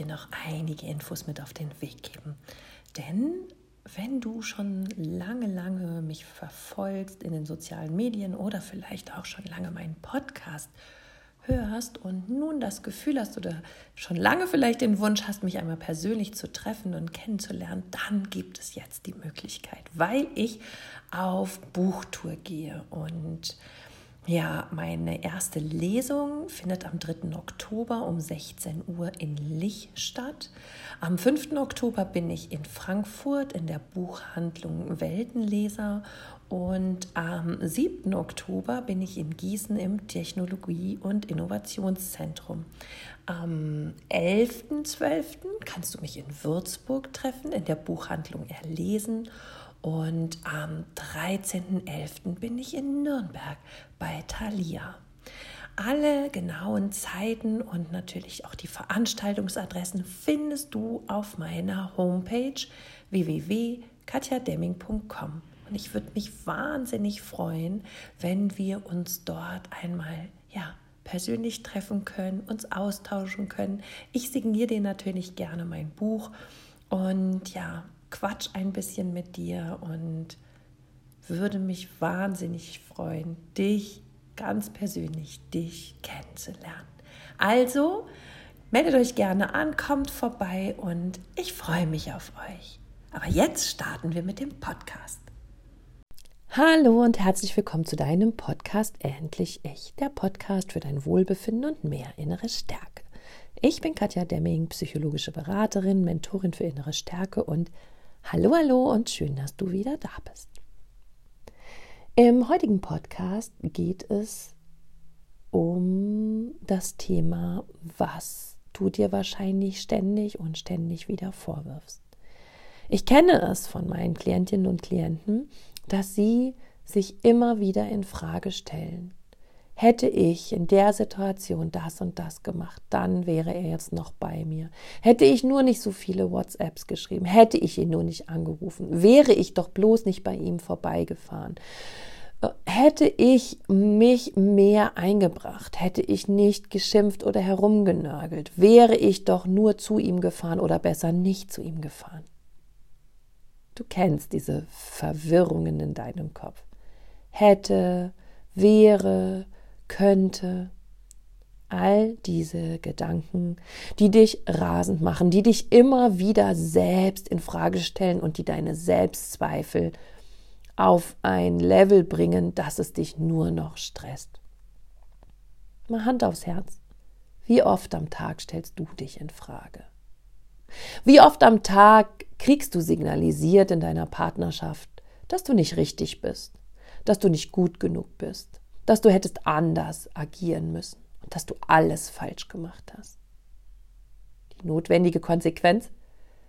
dir noch einige Infos mit auf den Weg geben. Denn wenn du schon lange, lange mich verfolgst in den sozialen Medien oder vielleicht auch schon lange meinen Podcast hörst und nun das Gefühl hast oder schon lange vielleicht den Wunsch hast, mich einmal persönlich zu treffen und kennenzulernen, dann gibt es jetzt die Möglichkeit, weil ich auf Buchtour gehe und ja, meine erste Lesung findet am 3. Oktober um 16 Uhr in Lich statt. Am 5. Oktober bin ich in Frankfurt in der Buchhandlung Weltenleser und am 7. Oktober bin ich in Gießen im Technologie- und Innovationszentrum. Am 11.12. kannst du mich in Würzburg treffen, in der Buchhandlung Erlesen. Und am 13.11. bin ich in Nürnberg bei Thalia. Alle genauen Zeiten und natürlich auch die Veranstaltungsadressen findest du auf meiner Homepage www.katjademming.com. Und ich würde mich wahnsinnig freuen, wenn wir uns dort einmal ja, persönlich treffen können, uns austauschen können. Ich signiere dir natürlich gerne mein Buch und ja, quatsch ein bisschen mit dir und würde mich wahnsinnig freuen, dich ganz persönlich, dich kennenzulernen. Also, meldet euch gerne an, kommt vorbei und ich freue mich auf euch. Aber jetzt starten wir mit dem Podcast. Hallo und herzlich willkommen zu deinem Podcast Endlich Ich, der Podcast für dein Wohlbefinden und mehr innere Stärke. Ich bin Katja Demming, psychologische Beraterin, Mentorin für innere Stärke und Hallo, hallo und schön, dass du wieder da bist. Im heutigen Podcast geht es um das Thema, was du dir wahrscheinlich ständig und ständig wieder vorwirfst. Ich kenne es von meinen Klientinnen und Klienten, dass sie sich immer wieder in Frage stellen, Hätte ich in der Situation das und das gemacht, dann wäre er jetzt noch bei mir. Hätte ich nur nicht so viele WhatsApps geschrieben, hätte ich ihn nur nicht angerufen, wäre ich doch bloß nicht bei ihm vorbeigefahren. Äh, hätte ich mich mehr eingebracht, hätte ich nicht geschimpft oder herumgenörgelt, wäre ich doch nur zu ihm gefahren oder besser nicht zu ihm gefahren. Du kennst diese Verwirrungen in deinem Kopf. Hätte, wäre, könnte. All diese Gedanken, die dich rasend machen, die dich immer wieder selbst in Frage stellen und die deine Selbstzweifel auf ein Level bringen, dass es dich nur noch stresst. Mal Hand aufs Herz. Wie oft am Tag stellst du dich in Frage? Wie oft am Tag kriegst du signalisiert in deiner Partnerschaft, dass du nicht richtig bist, dass du nicht gut genug bist, dass du hättest anders agieren müssen und dass du alles falsch gemacht hast. Die notwendige Konsequenz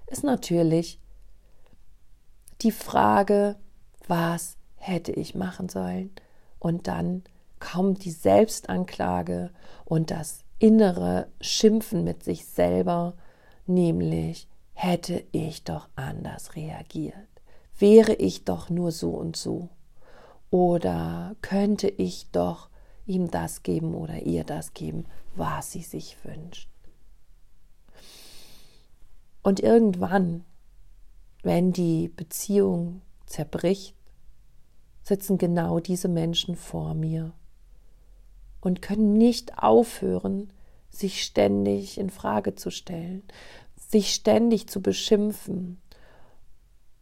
ist natürlich die Frage, was hätte ich machen sollen? Und dann kommt die Selbstanklage und das innere Schimpfen mit sich selber, nämlich hätte ich doch anders reagiert, wäre ich doch nur so und so. Oder könnte ich doch ihm das geben oder ihr das geben, was sie sich wünscht. Und irgendwann, wenn die Beziehung zerbricht, sitzen genau diese Menschen vor mir und können nicht aufhören, sich ständig in Frage zu stellen, sich ständig zu beschimpfen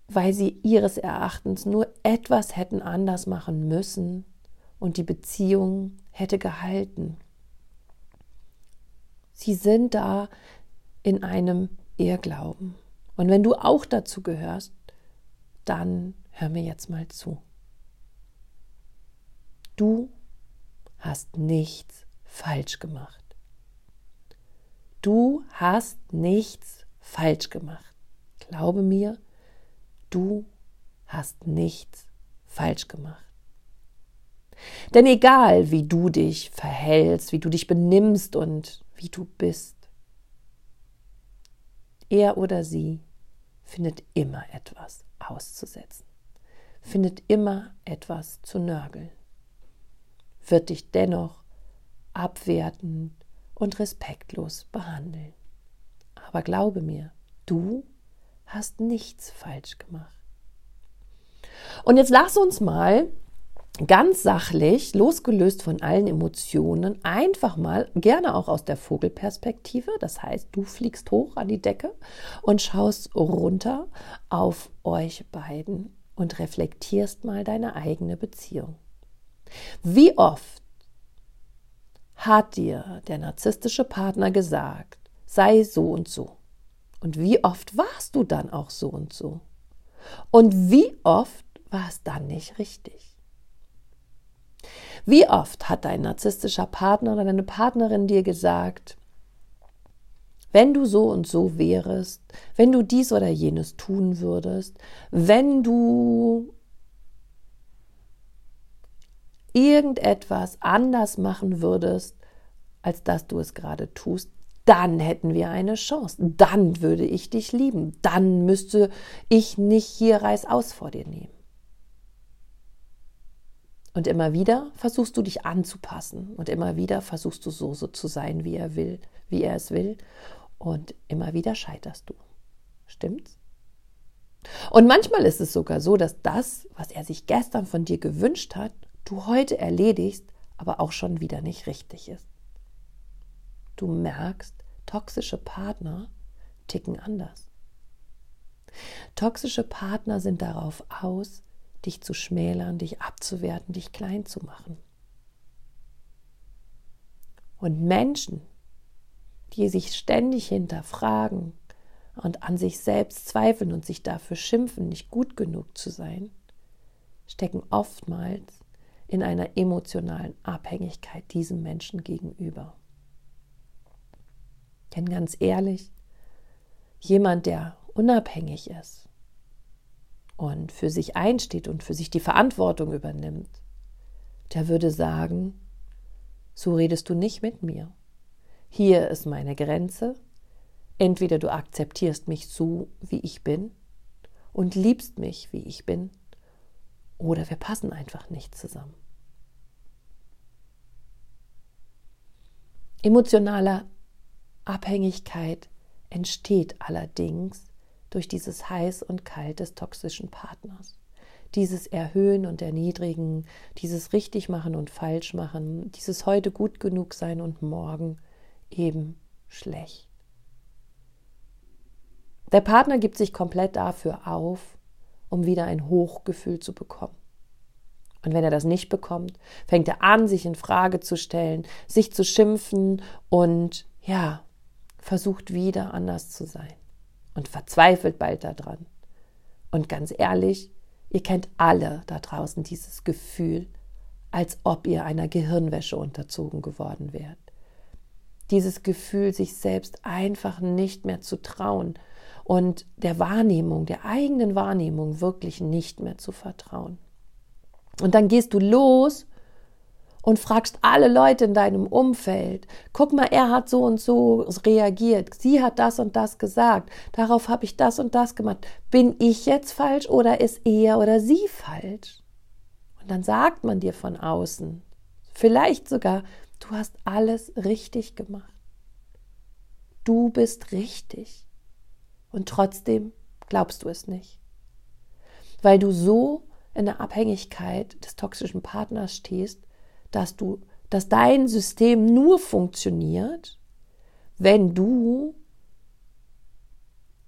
weil sie ihres Erachtens nur etwas hätten anders machen müssen und die Beziehung hätte gehalten. Sie sind da in einem Irrglauben. Und wenn du auch dazu gehörst, dann hör mir jetzt mal zu. Du hast nichts falsch gemacht. Du hast nichts falsch gemacht. Glaube mir, Du hast nichts falsch gemacht. Denn egal, wie du dich verhältst, wie du dich benimmst und wie du bist, er oder sie findet immer etwas auszusetzen, findet immer etwas zu nörgeln, wird dich dennoch abwerten und respektlos behandeln. Aber glaube mir, du hast nichts falsch gemacht. Und jetzt lass uns mal ganz sachlich, losgelöst von allen Emotionen, einfach mal, gerne auch aus der Vogelperspektive, das heißt, du fliegst hoch an die Decke und schaust runter auf euch beiden und reflektierst mal deine eigene Beziehung. Wie oft hat dir der narzisstische Partner gesagt, sei so und so? Und wie oft warst du dann auch so und so? Und wie oft war es dann nicht richtig? Wie oft hat dein narzisstischer Partner oder deine Partnerin dir gesagt, wenn du so und so wärest, wenn du dies oder jenes tun würdest, wenn du irgendetwas anders machen würdest, als dass du es gerade tust, dann hätten wir eine Chance. Dann würde ich dich lieben. Dann müsste ich nicht hier Reißaus vor dir nehmen. Und immer wieder versuchst du dich anzupassen und immer wieder versuchst du so, so zu sein, wie er will, wie er es will. Und immer wieder scheiterst du. Stimmt's? Und manchmal ist es sogar so, dass das, was er sich gestern von dir gewünscht hat, du heute erledigst, aber auch schon wieder nicht richtig ist. Du merkst, toxische Partner ticken anders. Toxische Partner sind darauf aus, dich zu schmälern, dich abzuwerten, dich klein zu machen. Und Menschen, die sich ständig hinterfragen und an sich selbst zweifeln und sich dafür schimpfen, nicht gut genug zu sein, stecken oftmals in einer emotionalen Abhängigkeit diesem Menschen gegenüber. Denn ganz ehrlich, jemand, der unabhängig ist und für sich einsteht und für sich die Verantwortung übernimmt, der würde sagen, so redest du nicht mit mir. Hier ist meine Grenze. Entweder du akzeptierst mich so, wie ich bin und liebst mich, wie ich bin, oder wir passen einfach nicht zusammen. Emotionale Abhängigkeit entsteht allerdings durch dieses Heiß und Kalt des toxischen Partners. Dieses Erhöhen und Erniedrigen, dieses Richtigmachen und Falschmachen, dieses heute gut genug sein und morgen eben schlecht. Der Partner gibt sich komplett dafür auf, um wieder ein Hochgefühl zu bekommen. Und wenn er das nicht bekommt, fängt er an, sich in Frage zu stellen, sich zu schimpfen und ja, versucht wieder anders zu sein und verzweifelt bald daran. Und ganz ehrlich, ihr kennt alle da draußen dieses Gefühl, als ob ihr einer Gehirnwäsche unterzogen geworden wärt. Dieses Gefühl, sich selbst einfach nicht mehr zu trauen und der Wahrnehmung, der eigenen Wahrnehmung wirklich nicht mehr zu vertrauen. Und dann gehst du los und fragst alle Leute in deinem Umfeld, guck mal, er hat so und so reagiert, sie hat das und das gesagt, darauf habe ich das und das gemacht. Bin ich jetzt falsch oder ist er oder sie falsch? Und dann sagt man dir von außen, vielleicht sogar, du hast alles richtig gemacht. Du bist richtig. Und trotzdem glaubst du es nicht. Weil du so in der Abhängigkeit des toxischen Partners stehst, dass du, dass dein System nur funktioniert, wenn du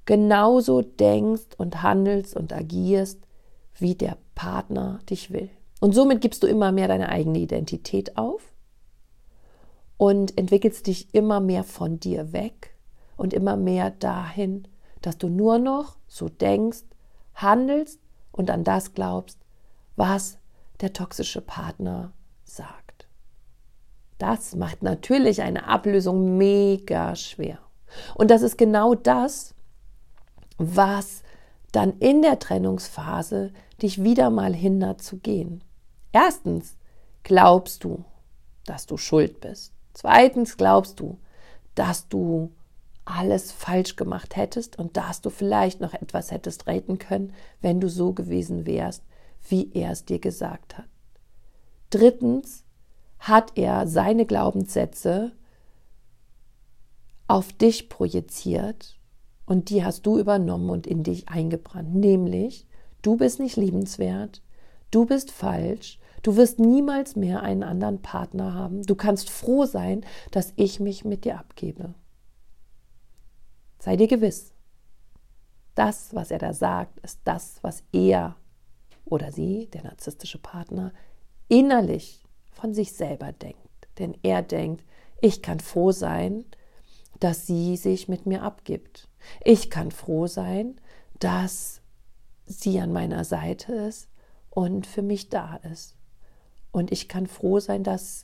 genauso denkst und handelst und agierst, wie der Partner dich will. Und somit gibst du immer mehr deine eigene Identität auf und entwickelst dich immer mehr von dir weg und immer mehr dahin, dass du nur noch so denkst, handelst und an das glaubst, was der toxische Partner sagt. Das macht natürlich eine Ablösung mega schwer. Und das ist genau das, was dann in der Trennungsphase dich wieder mal hindert zu gehen. Erstens glaubst du, dass du schuld bist. Zweitens glaubst du, dass du alles falsch gemacht hättest und dass du vielleicht noch etwas hättest retten können, wenn du so gewesen wärst, wie er es dir gesagt hat. Drittens hat er seine Glaubenssätze auf dich projiziert und die hast du übernommen und in dich eingebrannt. Nämlich, du bist nicht liebenswert, du bist falsch, du wirst niemals mehr einen anderen Partner haben. Du kannst froh sein, dass ich mich mit dir abgebe. Sei dir gewiss, das, was er da sagt, ist das, was er oder sie, der narzisstische Partner, innerlich von sich selber denkt. Denn er denkt, ich kann froh sein, dass sie sich mit mir abgibt. Ich kann froh sein, dass sie an meiner Seite ist und für mich da ist. Und ich kann froh sein, dass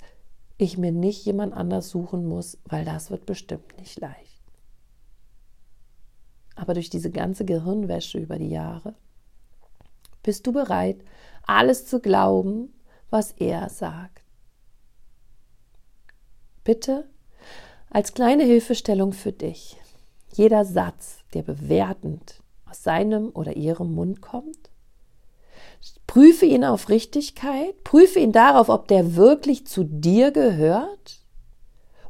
ich mir nicht jemand anders suchen muss, weil das wird bestimmt nicht leicht. Aber durch diese ganze Gehirnwäsche über die Jahre bist du bereit, alles zu glauben, was er sagt. Bitte als kleine Hilfestellung für dich. Jeder Satz, der bewertend aus seinem oder ihrem Mund kommt, prüfe ihn auf Richtigkeit, prüfe ihn darauf, ob der wirklich zu dir gehört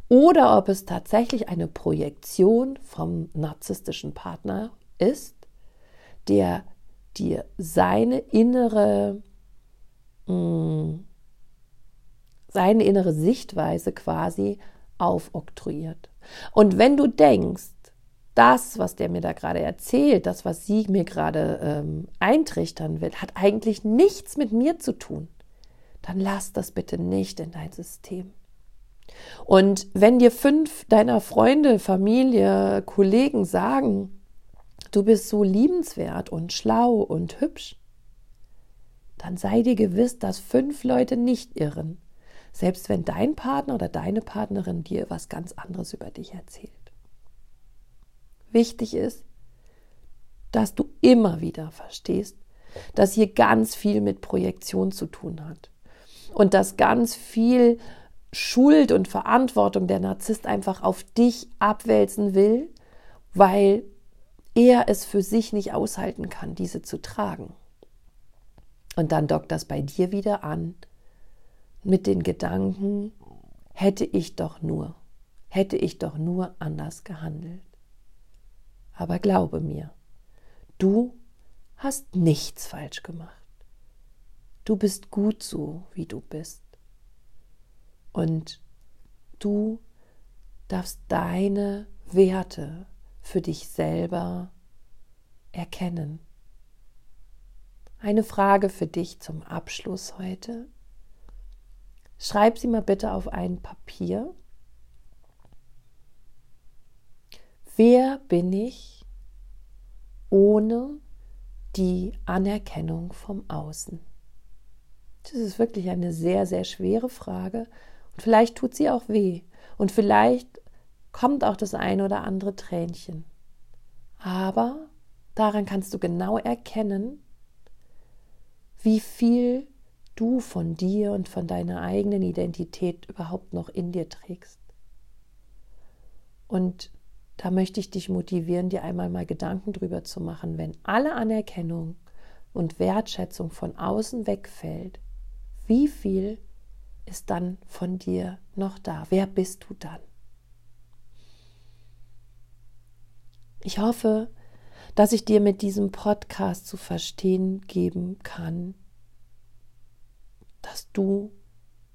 oder ob es tatsächlich eine Projektion vom narzisstischen Partner ist, der dir seine innere mm, seine innere Sichtweise quasi aufoktroyiert. Und wenn du denkst, das, was der mir da gerade erzählt, das, was sie mir gerade ähm, eintrichtern will, hat eigentlich nichts mit mir zu tun, dann lass das bitte nicht in dein System. Und wenn dir fünf deiner Freunde, Familie, Kollegen sagen, du bist so liebenswert und schlau und hübsch, dann sei dir gewiss, dass fünf Leute nicht irren, selbst wenn dein Partner oder deine Partnerin dir was ganz anderes über dich erzählt. Wichtig ist, dass du immer wieder verstehst, dass hier ganz viel mit Projektion zu tun hat und dass ganz viel Schuld und Verantwortung der Narzisst einfach auf dich abwälzen will, weil er es für sich nicht aushalten kann, diese zu tragen. Und dann dockt das bei dir wieder an mit den Gedanken, hätte ich doch nur, hätte ich doch nur anders gehandelt. Aber glaube mir, du hast nichts falsch gemacht. Du bist gut so, wie du bist. Und du darfst deine Werte für dich selber erkennen. Eine Frage für dich zum Abschluss heute. Schreib sie mal bitte auf ein Papier. Wer bin ich ohne die Anerkennung vom Außen? Das ist wirklich eine sehr, sehr schwere Frage und vielleicht tut sie auch weh und vielleicht kommt auch das ein oder andere Tränchen. Aber daran kannst du genau erkennen, wie viel du von dir und von deiner eigenen Identität überhaupt noch in dir trägst. Und da möchte ich dich motivieren, dir einmal mal Gedanken drüber zu machen, wenn alle Anerkennung und Wertschätzung von außen wegfällt, wie viel ist dann von dir noch da? Wer bist du dann? Ich hoffe, dass ich dir mit diesem Podcast zu verstehen geben kann, dass du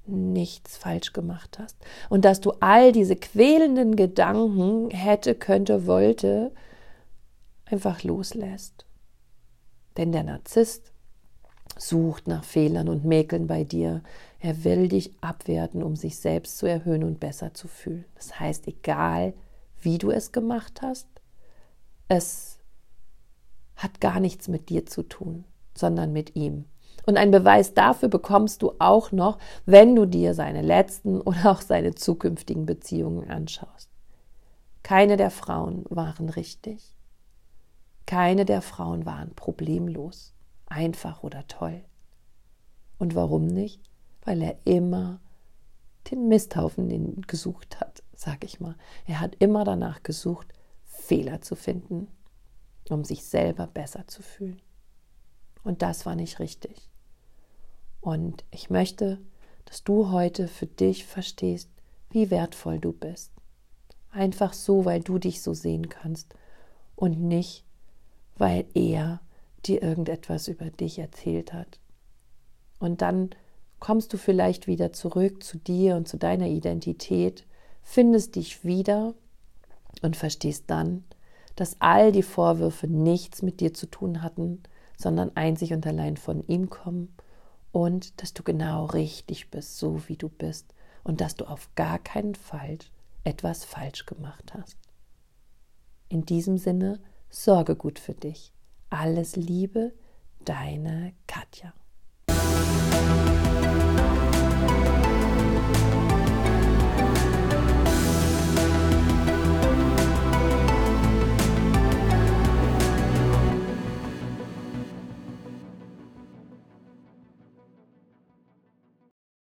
nichts falsch gemacht hast und dass du all diese quälenden Gedanken hätte, könnte, wollte einfach loslässt. Denn der Narzisst sucht nach Fehlern und Mäkeln bei dir. Er will dich abwerten, um sich selbst zu erhöhen und besser zu fühlen. Das heißt, egal wie du es gemacht hast, es hat gar nichts mit dir zu tun, sondern mit ihm. Und einen Beweis dafür bekommst du auch noch, wenn du dir seine letzten oder auch seine zukünftigen Beziehungen anschaust. Keine der Frauen waren richtig. Keine der Frauen waren problemlos, einfach oder toll. Und warum nicht? Weil er immer den Misthaufen gesucht hat, sag ich mal. Er hat immer danach gesucht, Fehler zu finden, um sich selber besser zu fühlen. Und das war nicht richtig. Und ich möchte, dass du heute für dich verstehst, wie wertvoll du bist. Einfach so, weil du dich so sehen kannst und nicht, weil er dir irgendetwas über dich erzählt hat. Und dann kommst du vielleicht wieder zurück zu dir und zu deiner Identität, findest dich wieder und verstehst dann, dass all die Vorwürfe nichts mit dir zu tun hatten, sondern einzig und allein von ihm kommen und dass du genau richtig bist, so wie du bist und dass du auf gar keinen Fall etwas falsch gemacht hast. In diesem Sinne, sorge gut für dich. Alles Liebe, deine Katja.